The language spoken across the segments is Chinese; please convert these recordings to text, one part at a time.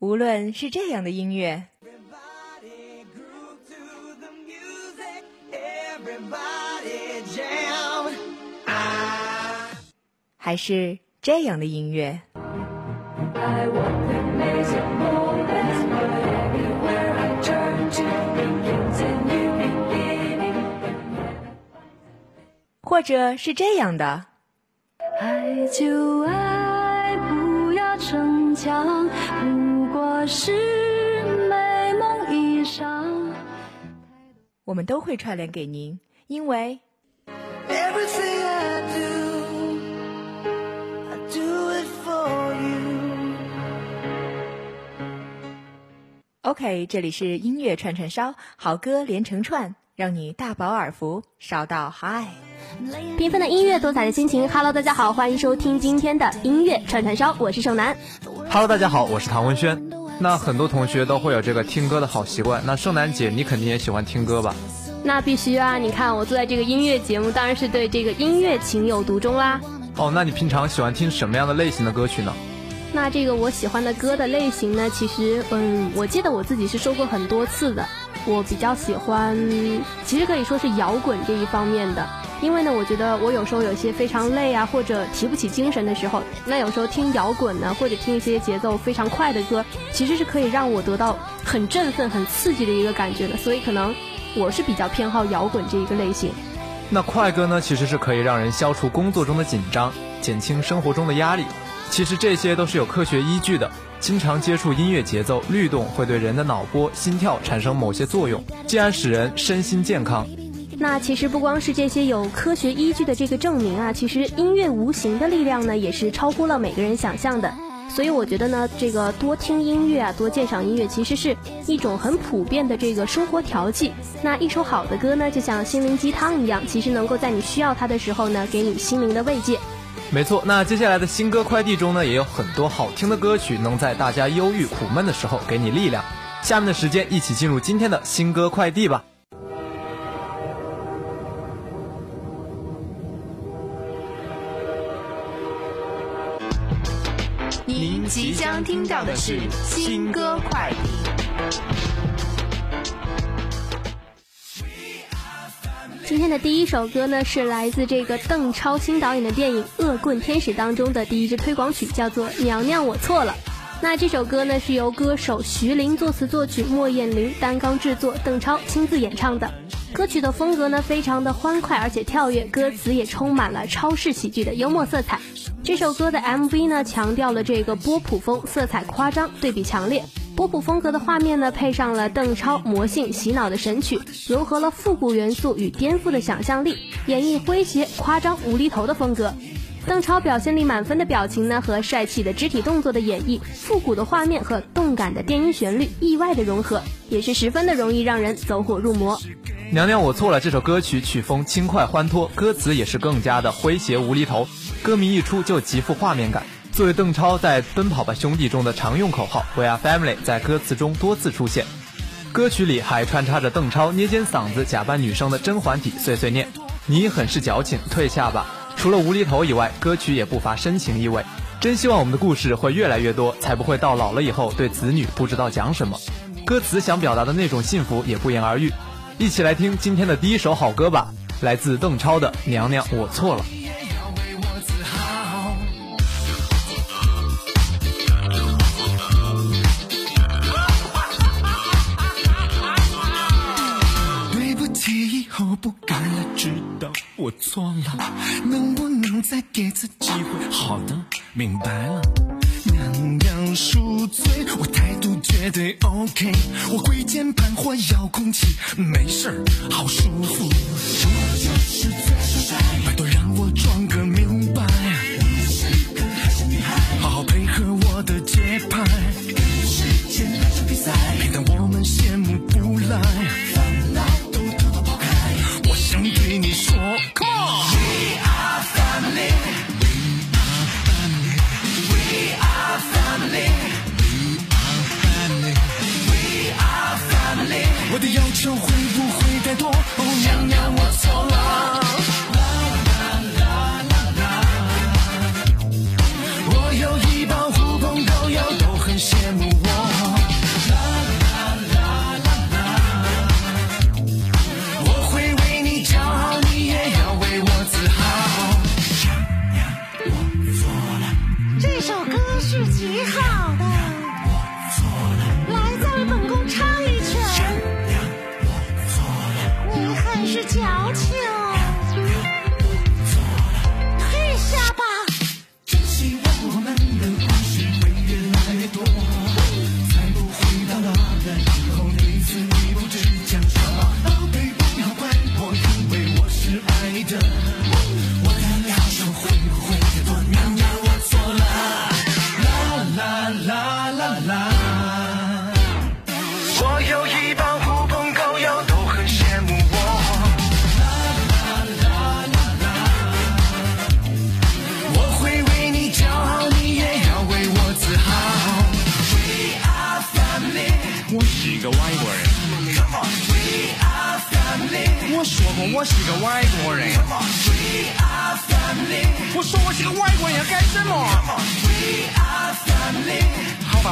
无论是这样的音乐，还是这样的音乐。或者是这样的。爱就爱，不要逞强，是美梦一场。我们都会串联给您，因为。OK，这里是音乐串串烧，好歌连成串，让你大饱耳福，烧到嗨。缤纷的音乐，多彩的心情。Hello，大家好，欢迎收听今天的音乐串串烧，我是盛楠。Hello，大家好，我是唐文轩。那很多同学都会有这个听歌的好习惯，那盛楠姐，你肯定也喜欢听歌吧？那必须啊！你看我坐在这个音乐节目，当然是对这个音乐情有独钟啦。哦，那你平常喜欢听什么样的类型的歌曲呢？那这个我喜欢的歌的类型呢，其实，嗯，我记得我自己是说过很多次的，我比较喜欢，其实可以说是摇滚这一方面的。因为呢，我觉得我有时候有些非常累啊，或者提不起精神的时候，那有时候听摇滚呢，或者听一些节奏非常快的歌，其实是可以让我得到很振奋、很刺激的一个感觉的。所以可能我是比较偏好摇滚这一个类型。那快歌呢，其实是可以让人消除工作中的紧张，减轻生活中的压力。其实这些都是有科学依据的。经常接触音乐节奏律动，会对人的脑波、心跳产生某些作用，进而使人身心健康。那其实不光是这些有科学依据的这个证明啊，其实音乐无形的力量呢，也是超乎了每个人想象的。所以我觉得呢，这个多听音乐啊，多鉴赏音乐，其实是一种很普遍的这个生活调剂。那一首好的歌呢，就像心灵鸡汤一样，其实能够在你需要它的时候呢，给你心灵的慰藉。没错，那接下来的新歌快递中呢，也有很多好听的歌曲，能在大家忧郁苦闷的时候给你力量。下面的时间，一起进入今天的新歌快递吧。即将听到的是新歌快递。今天的第一首歌呢，是来自这个邓超新导演的电影《恶棍天使》当中的第一支推广曲，叫做《娘娘我错了》。那这首歌呢，是由歌手徐凌作词作曲，莫艳玲担纲制作，邓超亲自演唱的。歌曲的风格呢，非常的欢快而且跳跃，歌词也充满了超市喜剧的幽默色彩。这首歌的 MV 呢，强调了这个波普风，色彩夸张，对比强烈。波普风格的画面呢，配上了邓超魔性洗脑的神曲，融合了复古元素与颠覆的想象力，演绎诙谐、夸张、无厘头的风格。邓超表现力满分的表情呢，和帅气的肢体动作的演绎，复古的画面和动感的电音旋律意外的融合，也是十分的容易让人走火入魔。娘娘我错了，这首歌曲曲风轻快欢脱，歌词也是更加的诙谐无厘头。歌名一出就极富画面感。作为邓超在《奔跑吧兄弟》中的常用口号 “We are family” 在歌词中多次出现。歌曲里还穿插着邓超捏尖嗓子假扮女生的甄嬛体碎碎念：“你很是矫情，退下吧。”除了无厘头以外，歌曲也不乏深情意味。真希望我们的故事会越来越多，才不会到老了以后对子女不知道讲什么。歌词想表达的那种幸福也不言而喻。一起来听今天的第一首好歌吧，来自邓超的《娘娘我错了》。对不起，以后不敢了，知道我错了，能不能再给次机会？好的，明白了。娘娘恕罪，我态度绝对 OK。我跪键盘或遥控器，没事儿，好舒服。我就是最帅，拜托让我装个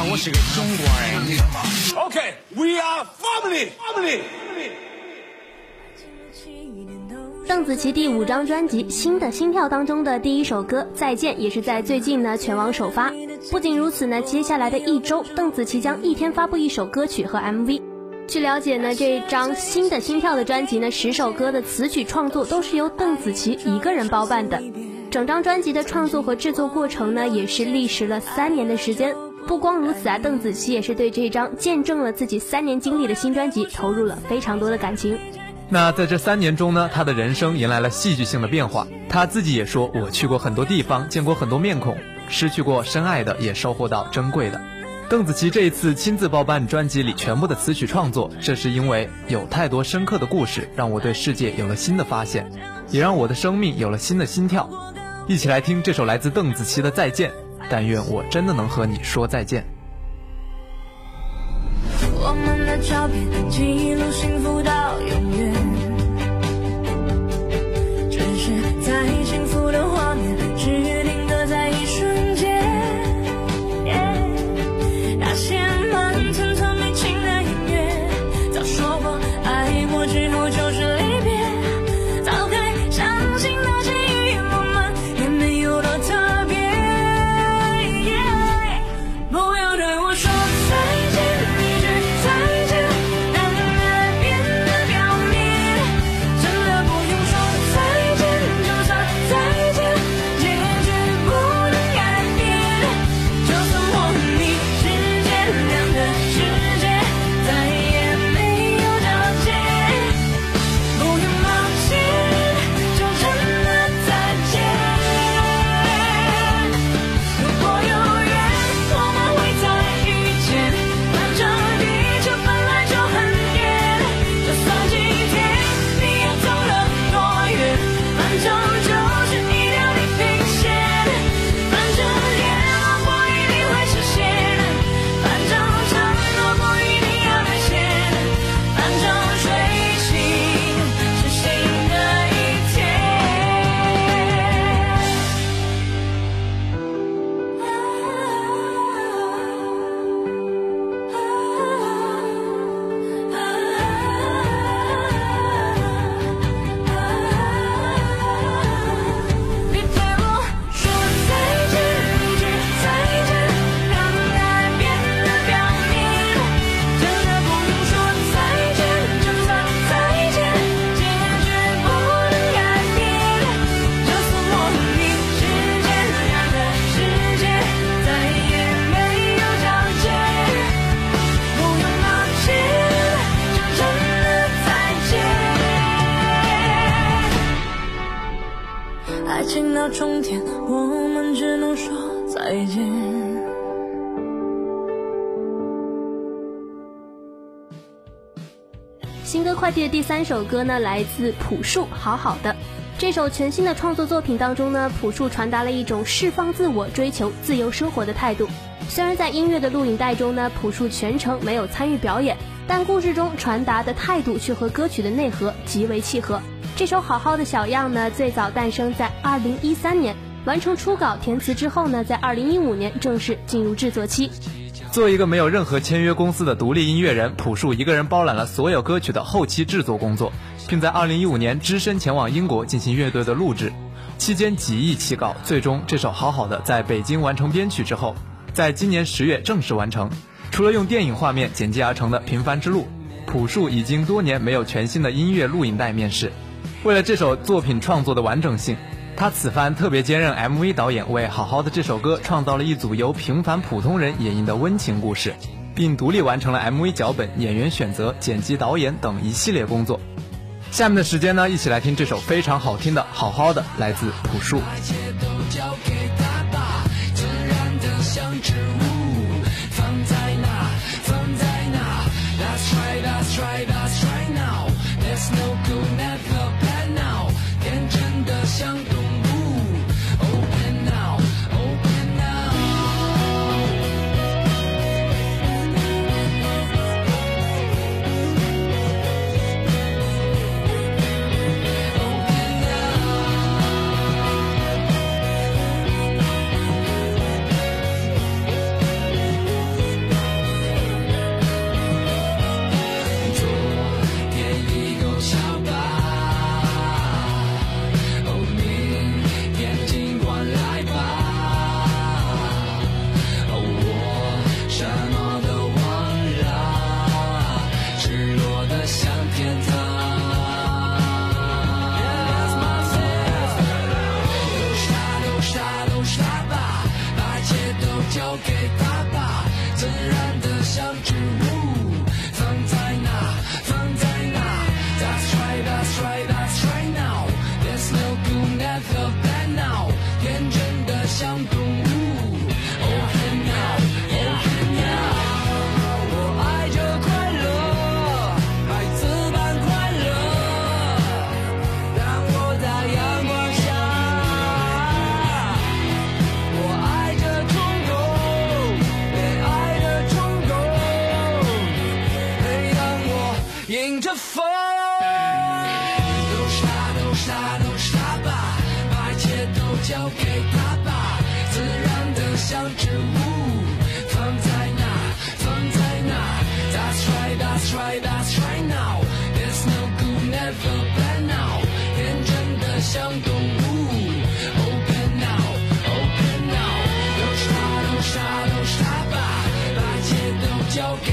我是个中国人。OK，We are family，family。邓紫棋第五张专辑《新的心跳》当中的第一首歌《再见》也是在最近呢全网首发。不仅如此呢，接下来的一周，邓紫棋将一天发布一首歌曲和 MV。据了解呢，这张《新的心跳》的专辑呢，十首歌的词曲创作都是由邓紫棋一个人包办的。整张专辑的创作和制作过程呢，也是历时了三年的时间。不光如此啊，邓紫棋也是对这张见证了自己三年经历的新专辑投入了非常多的感情。那在这三年中呢，他的人生迎来了戏剧性的变化。他自己也说：“我去过很多地方，见过很多面孔，失去过深爱的，也收获到珍贵的。”邓紫棋这一次亲自包办专辑里全部的词曲创作，这是因为有太多深刻的故事，让我对世界有了新的发现，也让我的生命有了新的心跳。一起来听这首来自邓紫棋的《再见》，但愿我真的能和你说再见。我们的照片记录幸福到永远。新歌快递的第三首歌呢，来自朴树，好好的。这首全新的创作作品当中呢，朴树传达了一种释放自我、追求自由生活的态度。虽然在音乐的录影带中呢，朴树全程没有参与表演，但故事中传达的态度却和歌曲的内核极为契合。这首好好的小样呢，最早诞生在二零一三年，完成初稿填词之后呢，在二零一五年正式进入制作期。作为一个没有任何签约公司的独立音乐人，朴树一个人包揽了所有歌曲的后期制作工作，并在2015年只身前往英国进行乐队的录制，期间几易起稿，最终这首好好的在北京完成编曲之后，在今年十月正式完成。除了用电影画面剪辑而成的《平凡之路》，朴树已经多年没有全新的音乐录影带面世。为了这首作品创作的完整性。他此番特别兼任 MV 导演，为《好好的》这首歌创造了一组由平凡普通人演绎的温情故事，并独立完成了 MV 脚本、演员选择、剪辑、导演等一系列工作。下面的时间呢，一起来听这首非常好听的《好好的》，来自朴树。That's right now. There's no good, never bad now. 天真的像。交给他吧，自然的像植物，放在哪？放在哪？That's right, that's right, that's right now. There's no good, never bad now. 天真的像动物。Open now, open now. 都傻都傻都傻吧，把一切都交给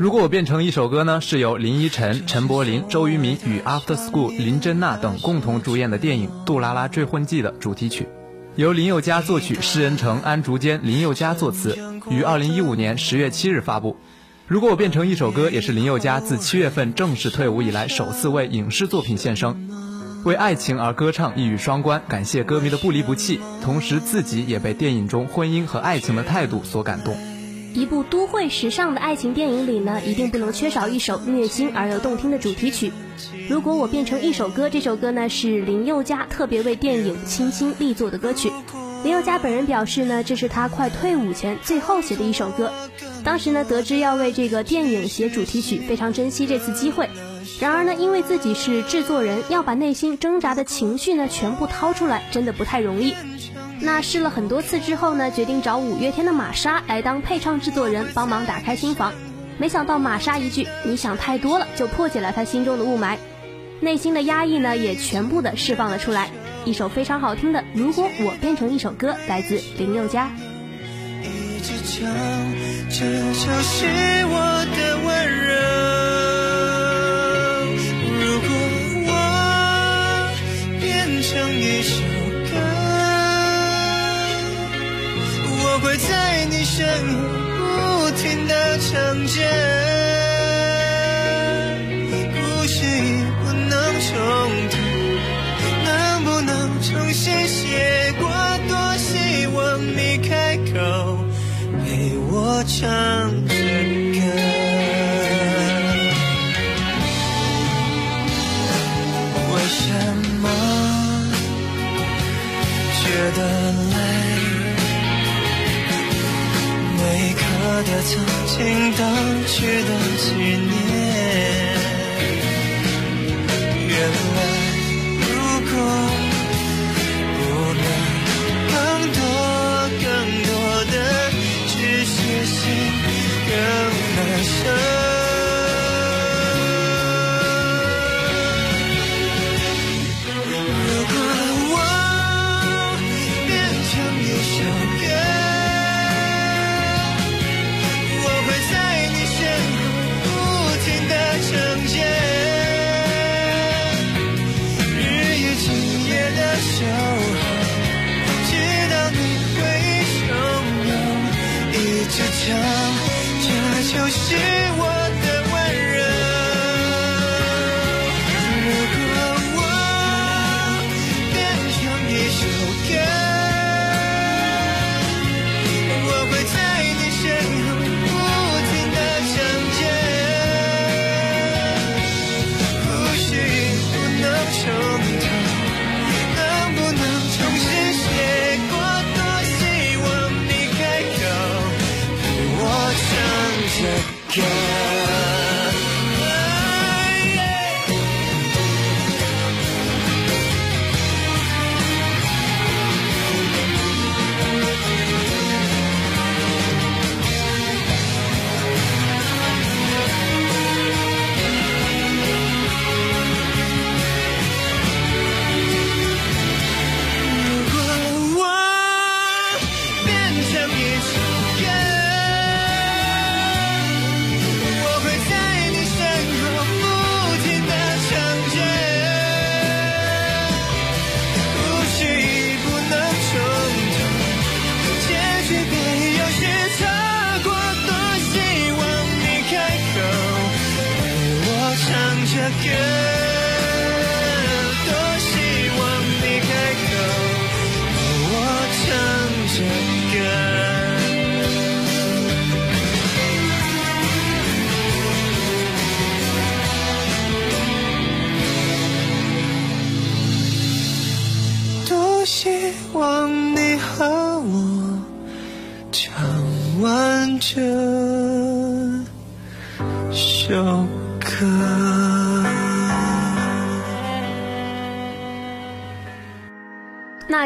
如果我变成一首歌呢，是由林依晨、陈柏霖、周渝民与 After School 林珍娜等共同主演的电影《杜拉拉坠婚记》的主题曲，由林宥嘉作曲，施仁成、安竹坚、林宥嘉作词，于二零一五年十月七日发布。如果我变成一首歌，也是林宥嘉自七月份正式退伍以来首次为影视作品献声，为爱情而歌唱，一语双关，感谢歌迷的不离不弃，同时自己也被电影中婚姻和爱情的态度所感动。一部都会时尚的爱情电影里呢，一定不能缺少一首虐心而又动听的主题曲。如果我变成一首歌，这首歌呢是林宥嘉特别为电影倾心力作的歌曲。林宥嘉本人表示呢，这是他快退伍前最后写的一首歌。当时呢，得知要为这个电影写主题曲，非常珍惜这次机会。然而呢，因为自己是制作人，要把内心挣扎的情绪呢全部掏出来，真的不太容易。那试了很多次之后呢，决定找五月天的玛莎来当配唱制作人，帮忙打开心房。没想到玛莎一句“你想太多了”，就破解了他心中的雾霾，内心的压抑呢也全部的释放了出来。一首非常好听的《如果我变成一首歌》，来自林宥嘉。一直讲，这就是我的温柔。如果我变成一首会在你身后不停的唱着。故事已不能重读，能不能重新写过？多希望你开口陪我唱曾经，过去的记忆。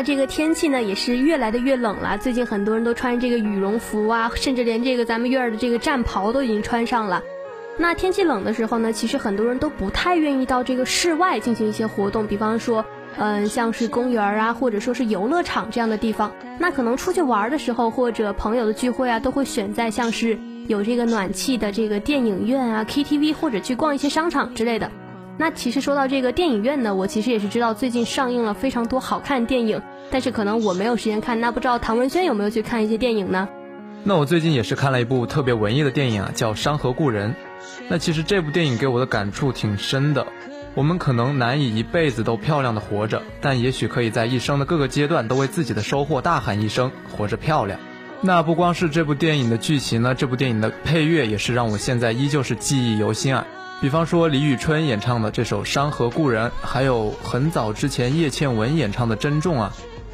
这个天气呢，也是越来的越冷了。最近很多人都穿这个羽绒服啊，甚至连这个咱们院儿的这个战袍都已经穿上了。那天气冷的时候呢，其实很多人都不太愿意到这个室外进行一些活动，比方说，嗯，像是公园啊，或者说是游乐场这样的地方。那可能出去玩的时候，或者朋友的聚会啊，都会选在像是有这个暖气的这个电影院啊、KTV 或者去逛一些商场之类的。那其实说到这个电影院呢，我其实也是知道最近上映了非常多好看的电影，但是可能我没有时间看。那不知道唐文轩有没有去看一些电影呢？那我最近也是看了一部特别文艺的电影啊，叫《山河故人》。那其实这部电影给我的感触挺深的。我们可能难以一辈子都漂亮的活着，但也许可以在一生的各个阶段都为自己的收获大喊一声“活着漂亮”。那不光是这部电影的剧情呢，这部电影的配乐也是让我现在依旧是记忆犹新啊。比方说李宇春演唱的这首《山河故人》，还有很早之前叶倩文演唱的《珍重》啊，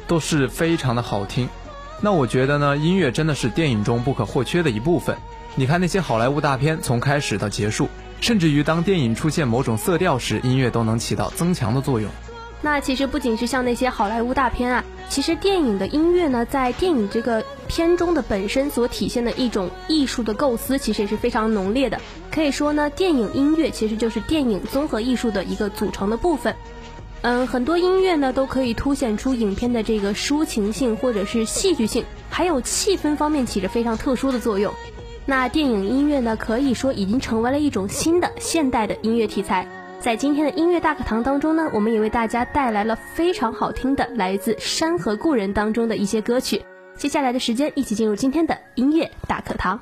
都是非常的好听。那我觉得呢，音乐真的是电影中不可或缺的一部分。你看那些好莱坞大片，从开始到结束，甚至于当电影出现某种色调时，音乐都能起到增强的作用。那其实不仅是像那些好莱坞大片啊，其实电影的音乐呢，在电影这个片中的本身所体现的一种艺术的构思，其实也是非常浓烈的。可以说呢，电影音乐其实就是电影综合艺术的一个组成的部分。嗯，很多音乐呢都可以凸显出影片的这个抒情性或者是戏剧性，还有气氛方面起着非常特殊的作用。那电影音乐呢，可以说已经成为了一种新的现代的音乐题材。在今天的音乐大课堂当中呢，我们也为大家带来了非常好听的来自《山河故人》当中的一些歌曲。接下来的时间，一起进入今天的音乐大课堂。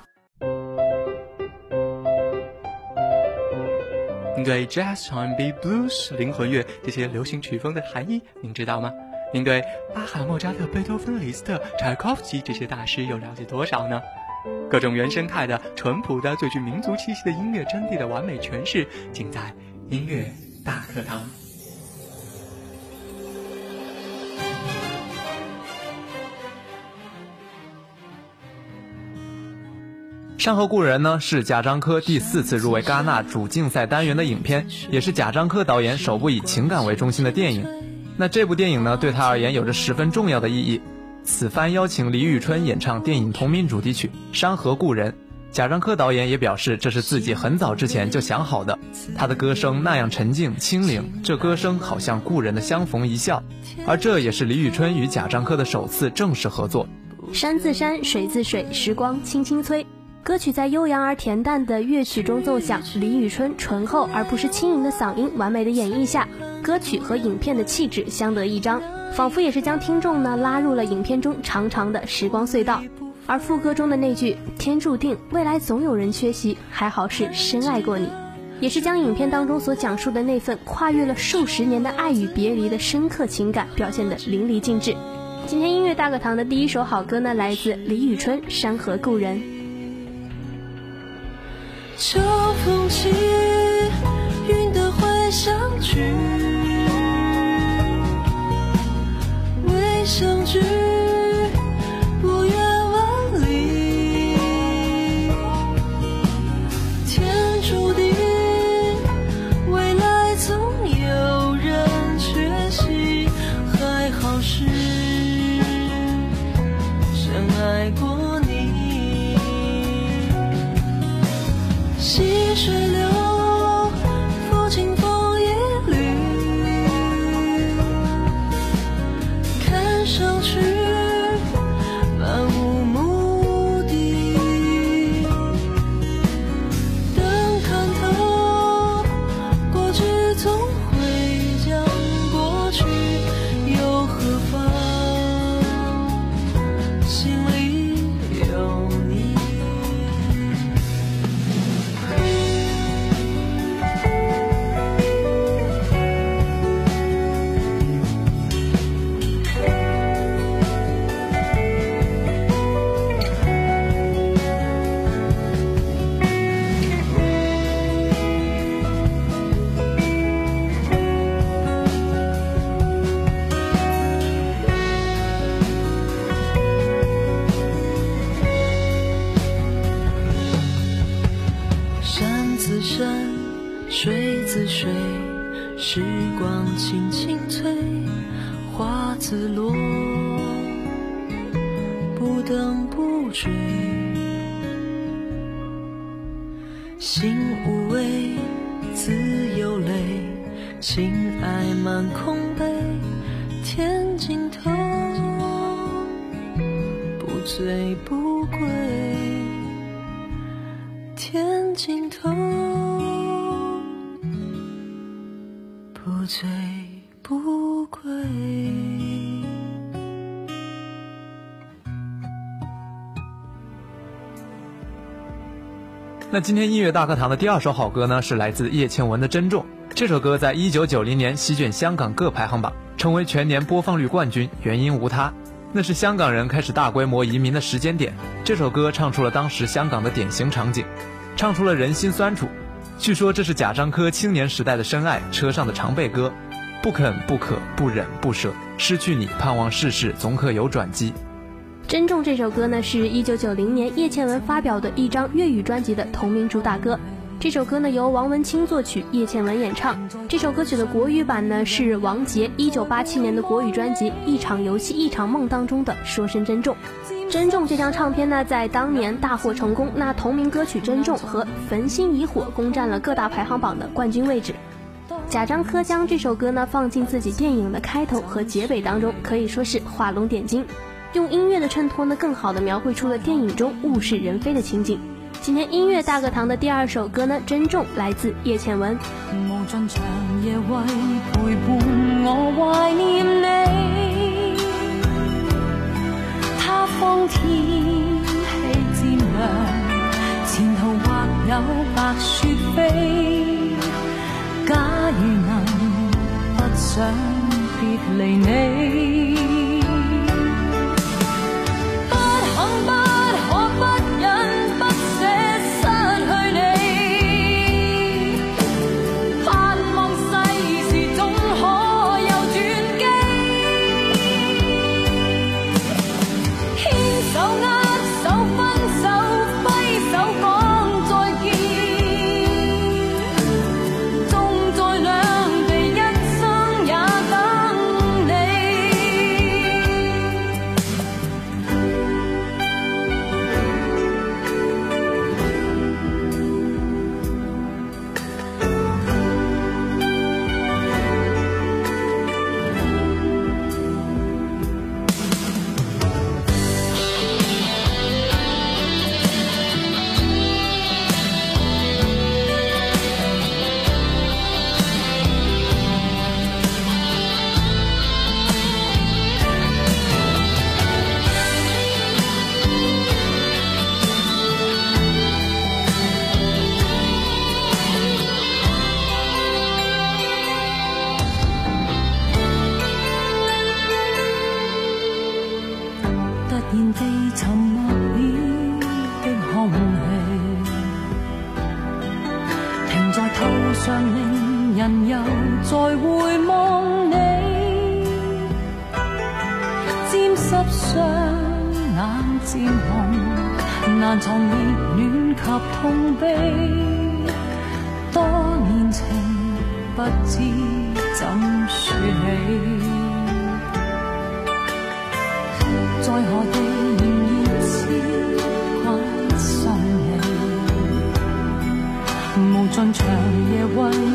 您对 Jazz、R&B、Blues、灵魂乐这些流行曲风的含义，您知道吗？您对巴哈、莫扎特、贝多芬、李斯特、柴可夫斯基这些大师又了解多少呢？各种原生态的、淳朴的、最具民族气息的音乐真谛的完美诠释，尽在。音乐大课堂，《山河故人》呢是贾樟柯第四次入围戛纳主竞赛单元的影片，也是贾樟柯导演首部以情感为中心的电影。那这部电影呢，对他而言有着十分重要的意义。此番邀请李宇春演唱电影同名主题曲《山河故人》。贾樟柯导演也表示，这是自己很早之前就想好的。他的歌声那样沉静清灵，这歌声好像故人的相逢一笑。而这也是李宇春与贾樟柯的首次正式合作。山自山，水自水，时光轻轻催。歌曲在悠扬而恬淡的乐曲中奏响，李宇春醇厚而不失轻盈的嗓音完美的演绎下，歌曲和影片的气质相得益彰，仿佛也是将听众呢拉入了影片中长长的时光隧道。而副歌中的那句“天注定未来总有人缺席，还好是深爱过你”，也是将影片当中所讲述的那份跨越了数十年的爱与别离的深刻情感表现得淋漓尽致。今天音乐大课堂的第一首好歌呢，来自李宇春《山河故人》。秋风起，云的会相聚，未相聚。细水流心无畏，自有泪，情爱满空杯，天尽头，不醉不归。那今天音乐大课堂的第二首好歌呢，是来自叶倩文的《珍重》。这首歌在一九九零年席卷香港各排行榜，成为全年播放率冠军。原因无他，那是香港人开始大规模移民的时间点。这首歌唱出了当时香港的典型场景，唱出了人心酸楚。据说这是贾樟柯青年时代的深爱，车上的常备歌。不肯不可不忍不舍，失去你，盼望世事总可有转机。珍重这首歌呢，是一九九零年叶倩文发表的一张粤语专辑的同名主打歌。这首歌呢由王文清作曲，叶倩文演唱。这首歌曲的国语版呢是王杰一九八七年的国语专辑《一场游戏一场梦》当中的《说声珍重》。珍重这张唱片呢在当年大获成功，那同名歌曲《珍重》和《焚心以火》攻占了各大排行榜的冠军位置。贾樟柯将这首歌呢放进自己电影的开头和结尾当中，可以说是画龙点睛。用音乐的衬托呢，更好的描绘出了电影中物是人非的情景。今天音乐大课堂的第二首歌呢，《珍重》来自叶倩文。无尽长夜为陪伴我怀念你，他方天气渐凉，前途或有白雪飞。假如能不想别离你。长夜晚。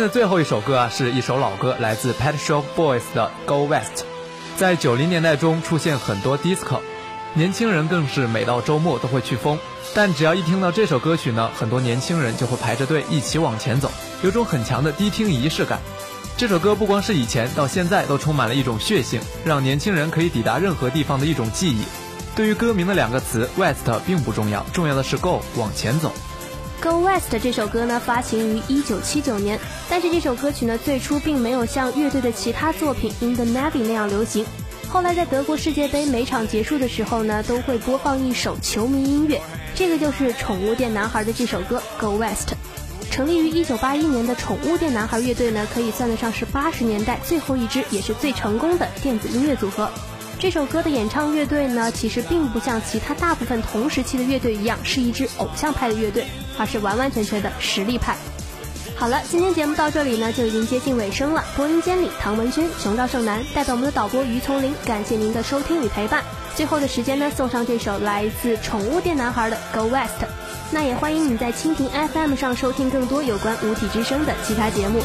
天的最后一首歌啊，是一首老歌，来自 Pet Shop Boys 的《Go West》。在九零年代中出现很多 disco，年轻人更是每到周末都会去疯。但只要一听到这首歌曲呢，很多年轻人就会排着队一起往前走，有种很强的迪厅仪式感。这首歌不光是以前，到现在都充满了一种血性，让年轻人可以抵达任何地方的一种记忆。对于歌名的两个词 West 并不重要，重要的是 Go 往前走。《Go West》这首歌呢，发行于一九七九年，但是这首歌曲呢，最初并没有像乐队的其他作品《In the Navy》那样流行。后来在德国世界杯每场结束的时候呢，都会播放一首球迷音乐，这个就是宠物店男孩的这首歌《Go West》。成立于一九八一年的宠物店男孩乐队呢，可以算得上是八十年代最后一支，也是最成功的电子音乐组合。这首歌的演唱乐队呢，其实并不像其他大部分同时期的乐队一样是一支偶像派的乐队，而是完完全全的实力派。好了，今天节目到这里呢就已经接近尾声了。播音间里，唐文君、熊赵胜男代表我们的导播于丛林，感谢您的收听与陪伴。最后的时间呢，送上这首来自宠物店男孩的《Go West》。那也欢迎你在蜻蜓 FM 上收听更多有关五体之声的其他节目。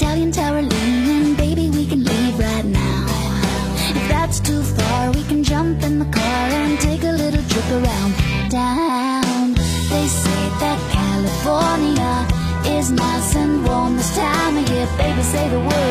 Italian tower leaning, baby, we can leave right now. If that's too far, we can jump in the car and take a little trip around town. They say that California is nice and warm this time of year. Baby, say the word.